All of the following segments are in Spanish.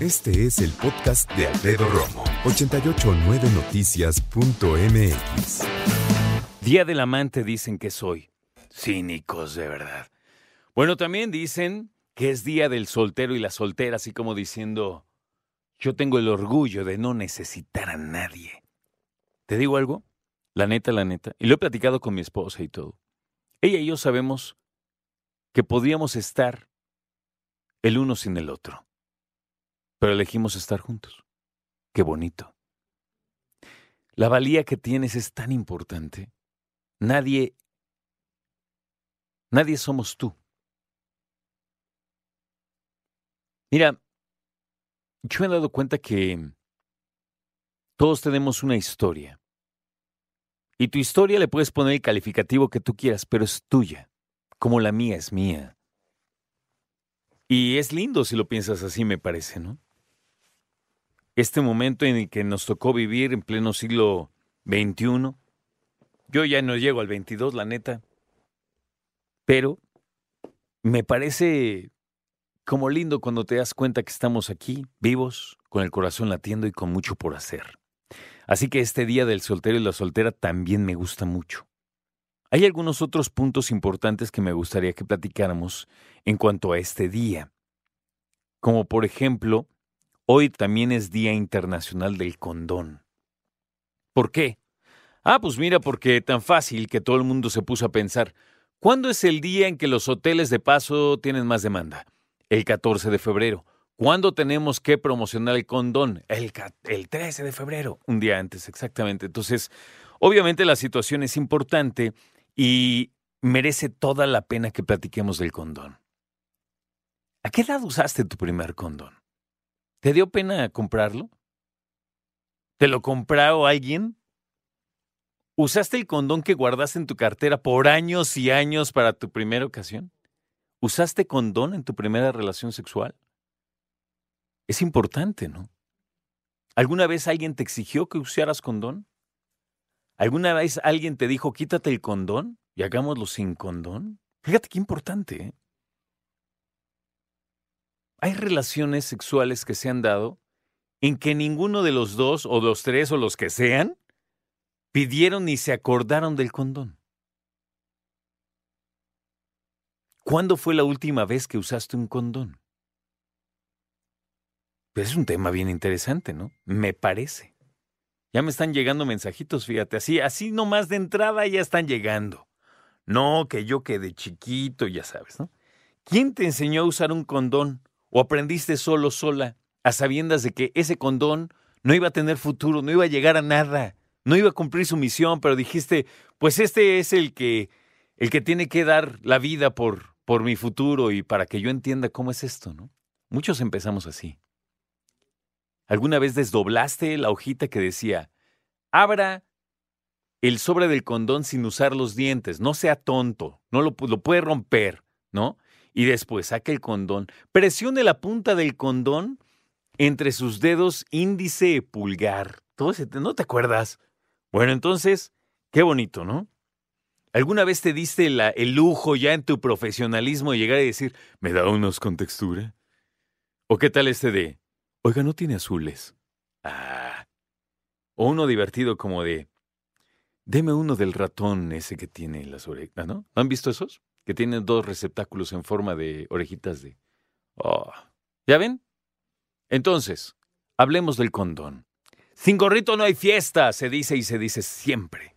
Este es el podcast de Alfredo Romo. 889noticias.mx. Día del amante dicen que soy. Cínicos, de verdad. Bueno, también dicen que es día del soltero y la soltera, así como diciendo, yo tengo el orgullo de no necesitar a nadie. ¿Te digo algo? La neta, la neta. Y lo he platicado con mi esposa y todo. Ella y yo sabemos que podíamos estar el uno sin el otro. Pero elegimos estar juntos. Qué bonito. La valía que tienes es tan importante. Nadie, nadie somos tú. Mira, yo me he dado cuenta que todos tenemos una historia. Y tu historia le puedes poner el calificativo que tú quieras, pero es tuya, como la mía es mía. Y es lindo si lo piensas así, me parece, ¿no? Este momento en el que nos tocó vivir en pleno siglo XXI, yo ya no llego al 22, la neta, pero me parece como lindo cuando te das cuenta que estamos aquí, vivos, con el corazón latiendo y con mucho por hacer. Así que este día del soltero y la soltera también me gusta mucho. Hay algunos otros puntos importantes que me gustaría que platicáramos en cuanto a este día. Como por ejemplo, hoy también es Día Internacional del Condón. ¿Por qué? Ah, pues mira, porque tan fácil que todo el mundo se puso a pensar, ¿cuándo es el día en que los hoteles de paso tienen más demanda? el 14 de febrero. ¿Cuándo tenemos que promocionar el condón? El, el 13 de febrero, un día antes, exactamente. Entonces, obviamente la situación es importante y merece toda la pena que platiquemos del condón. ¿A qué edad usaste tu primer condón? ¿Te dio pena comprarlo? ¿Te lo compró alguien? ¿Usaste el condón que guardaste en tu cartera por años y años para tu primera ocasión? ¿Usaste condón en tu primera relación sexual? Es importante, ¿no? ¿Alguna vez alguien te exigió que usaras condón? ¿Alguna vez alguien te dijo quítate el condón y hagámoslo sin condón? Fíjate qué importante. ¿eh? Hay relaciones sexuales que se han dado en que ninguno de los dos o los tres o los que sean pidieron ni se acordaron del condón. ¿Cuándo fue la última vez que usaste un condón? Pues es un tema bien interesante, ¿no? Me parece. Ya me están llegando mensajitos, fíjate, así, así nomás de entrada ya están llegando. No, que yo que de chiquito, ya sabes, ¿no? ¿Quién te enseñó a usar un condón? ¿O aprendiste solo, sola, a sabiendas de que ese condón no iba a tener futuro, no iba a llegar a nada, no iba a cumplir su misión, pero dijiste, pues este es el que, el que tiene que dar la vida por, por mi futuro y para que yo entienda cómo es esto, ¿no? Muchos empezamos así. ¿Alguna vez desdoblaste la hojita que decía, abra el sobre del condón sin usar los dientes, no sea tonto, no lo, lo puede romper, ¿no? Y después saque el condón, presione la punta del condón entre sus dedos índice y pulgar. ¿No te acuerdas? Bueno, entonces, qué bonito, ¿no? ¿Alguna vez te diste el lujo ya en tu profesionalismo de llegar y decir, ¿me da unos con textura? ¿O qué tal este de, oiga, no tiene azules? Ah. O uno divertido como de, deme uno del ratón ese que tiene las orejas, ¿no? ¿Han visto esos? Que tienen dos receptáculos en forma de orejitas de... Oh. ¿Ya ven? Entonces, hablemos del condón. Sin gorrito no hay fiesta, se dice y se dice siempre.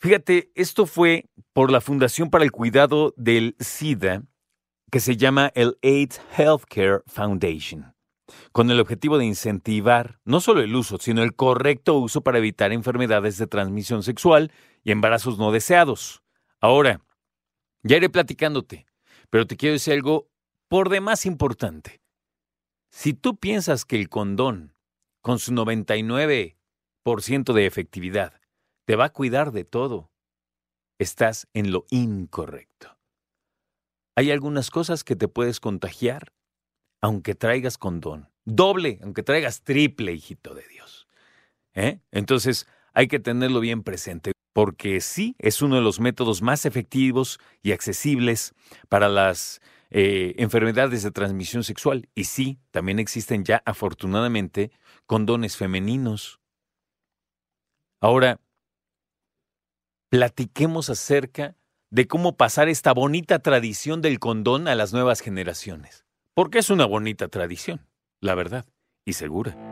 Fíjate, esto fue por la Fundación para el Cuidado del SIDA, que se llama el AIDS Healthcare Foundation, con el objetivo de incentivar no solo el uso, sino el correcto uso para evitar enfermedades de transmisión sexual y embarazos no deseados. Ahora, ya iré platicándote, pero te quiero decir algo por demás importante. Si tú piensas que el condón, con su 99% de efectividad, te va a cuidar de todo, estás en lo incorrecto. Hay algunas cosas que te puedes contagiar aunque traigas condón. Doble, aunque traigas triple, hijito de Dios. ¿Eh? Entonces, hay que tenerlo bien presente, porque sí es uno de los métodos más efectivos y accesibles para las eh, enfermedades de transmisión sexual. Y sí, también existen ya, afortunadamente, condones femeninos. Ahora, platiquemos acerca de cómo pasar esta bonita tradición del condón a las nuevas generaciones. Porque es una bonita tradición, la verdad, y segura.